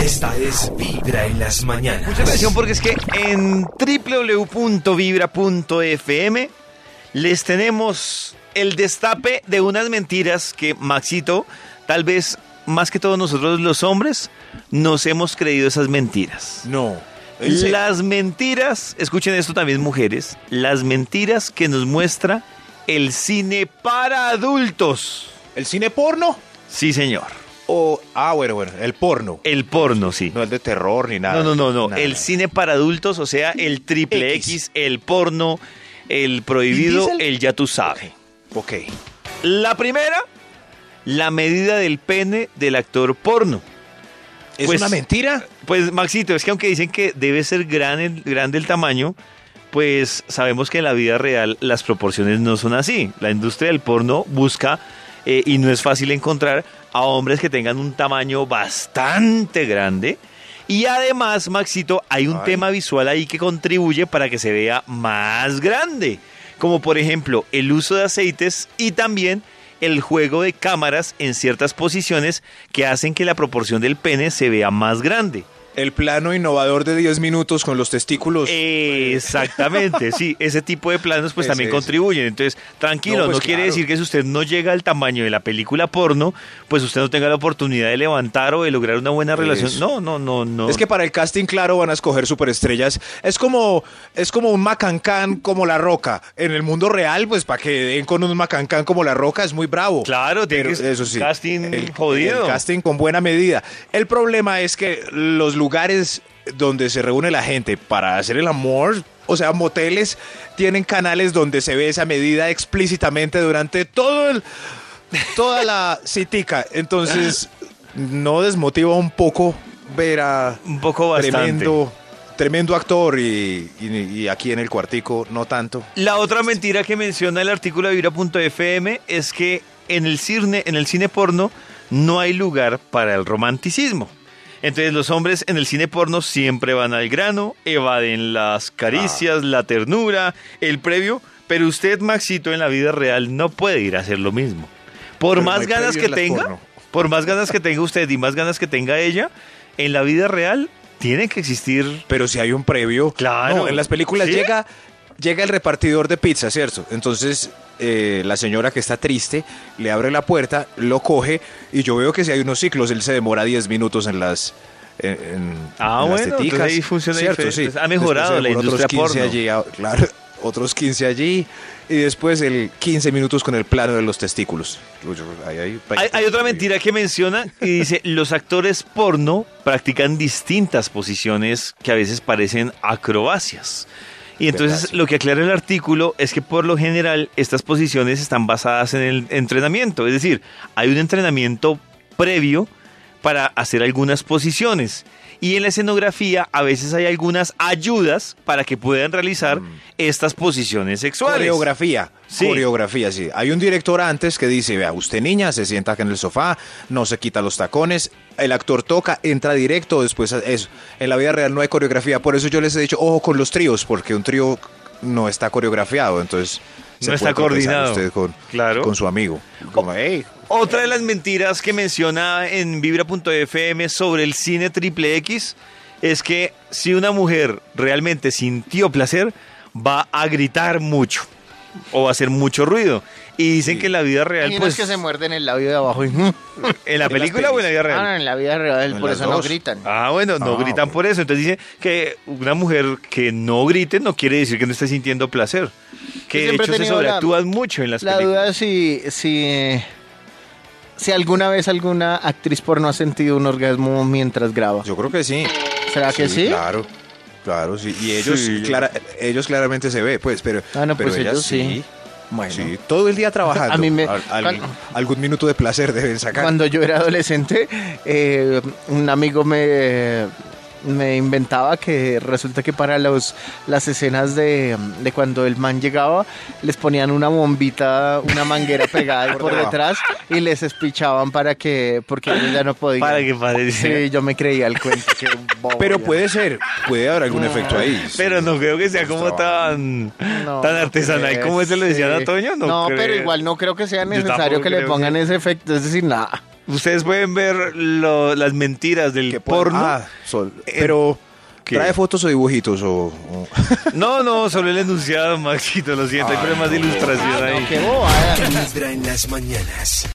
Esta es Vibra en las mañanas. Mucha atención porque es que en www.vibra.fm les tenemos el destape de unas mentiras que Maxito, tal vez más que todos nosotros los hombres, nos hemos creído esas mentiras. No. Las mentiras, escuchen esto también mujeres, las mentiras que nos muestra el cine para adultos. ¿El cine porno? Sí, señor. O, ah, bueno, bueno, el porno. El porno, sí. No el de terror ni nada. No, no, no, no. Nada. El cine para adultos, o sea, el triple X, X. el porno, el prohibido, el ya tú sabes. Ok. La primera, la medida del pene del actor porno. ¿Es Pues- una mentira? Pues Maxito, es que aunque dicen que debe ser gran el- grande el tamaño, pues sabemos que en la vida real las proporciones no son así. La industria del porno busca, eh, y no es fácil encontrar, a hombres que tengan un tamaño bastante grande. Y además, Maxito, hay un Ay. tema visual ahí que contribuye para que se vea más grande. Como por ejemplo el uso de aceites y también el juego de cámaras en ciertas posiciones que hacen que la proporción del pene se vea más grande. El plano innovador de 10 minutos con los testículos. Exactamente, sí, ese tipo de planos pues también es. contribuyen. Entonces, tranquilo, No, no, pues, quiere claro. decir que si usted no llega al tamaño de la película porno, pues usted no tenga la oportunidad de levantar o de lograr una buena relación. No, no, no, no. Es que para el casting, claro, van a escoger superestrellas. Es como, es como un macancán como La Roca. En el mundo real, pues para que den con un macancán como La Roca es muy bravo. Claro, tiene Pero que eso sí. casting jodido. El casting con buena medida. El problema es que los lugares donde se reúne la gente para hacer el amor, o sea, moteles, tienen canales donde se ve esa medida explícitamente durante todo el, toda la citica. Entonces, no desmotiva un poco ver a un poco bastante. tremendo, tremendo actor y, y- y aquí en el cuartico no tanto. La otra mentira que menciona el artículo de Vibra.fm es que en el cine, en el cine porno no hay lugar para el romanticismo. Entonces los hombres en el cine porno siempre van al grano, evaden las caricias, la ternura, el previo, pero usted, Maxito, en la vida real no puede ir a hacer lo mismo. Por Pero más ganas que tenga, porno. por más ganas que tenga usted y más ganas que tenga ella, en la vida real tiene que existir Pero si hay un previo. Claro. No, en las películas ¿Sí? llega, llega el repartidor de pizza, ¿cierto? Entonces eh, la señora que está triste le abre la puerta, lo coge y yo veo que si hay unos ciclos, él se demora 10 minutos en las. En, en- Ah, en las bueno, entonces ahí funciona ¿cierto? Sí. Ha mejorado la industria otros 15 porno. allí, ah, claro, otros 15 allí y después el 15 minutos con el plano de los testículos. Ahí hay- Hay, hay otra mentira que menciona y dice, los actores porno practican distintas posiciones que a veces parecen acrobacias. Y entonces lo que aclara el artículo es que por lo general estas posiciones están basadas en el entrenamiento. Es decir, hay un entrenamiento previo para hacer algunas posiciones. Y en la escenografía a veces hay algunas ayudas para que puedan realizar estas posiciones sexuales. Coreografía. Sí. Coreografía, sí. Hay un director antes que dice, vea, usted niña se sienta acá en el sofá, no se quita los tacones, el actor toca, entra directo, después eso. En la vida real no hay coreografía, por eso yo les he dicho, ojo con los tríos, porque un trío no está coreografiado, entonces... se No está coordinado. Usted con, Claro. con su amigo. Como, hey, Otra de las mentiras que menciona en Vibra.fm sobre el cine triple X es que si una mujer realmente sintió placer, va a gritar mucho o va a hacer mucho ruido. Y dicen que en la vida real, Hay unos pues, que se muerden el labio de abajo y... en la película o en la vida Ah, no, real. en la vida real, En por eso no gritan. Ah, bueno, no Ah, gritan por eso. Entonces dice que una mujer que no grite no quiere decir que no esté sintiendo placer. Que de siempre he hecho se tenido la- sobreactúan mucho en las La películas. duda es si, si, si alguna vez alguna actriz porno ha sentido un orgasmo mientras graba. yo creo que sí. ¿Será que sí? Claro. Claro, sí. Y ellos, Sí. clara- ellos claramente se ve, pues, pero, Ah, no, pero pues ellas ellos sí. Bueno. Sí, todo el día trabajando. A mí me- Al- al- cuando- algún minuto de placer deben sacar. Cuando yo era adolescente, eh, un amigo me, me inventaba que resulta que para los, las escenas de, de cuando el man llegaba, les ponían una bombita, una manguera pegada Por detrás y les espichaban para que, porque ellos ya no podían. Para que parece. Sí, yo me creía el cuento. bobo, Pero puede ser, puede haber algún efecto ahí. Pero no creo que sea como tan, No, tan no artesanal como ese lo decía sí. a Toño. No, No, pero igual no creo que sea necesario que le pongan que- ese efecto. Es decir, nada. Ustedes pueden ver lo- las mentiras del porno. Ah, sol- pero ¿qué? trae fotos o dibujitos o, o- No, no, solo el enunciado, Maxito, lo siento, hay problemas de ilustración Ah, ahí. no, qué bobada. Vibra en las mañanas.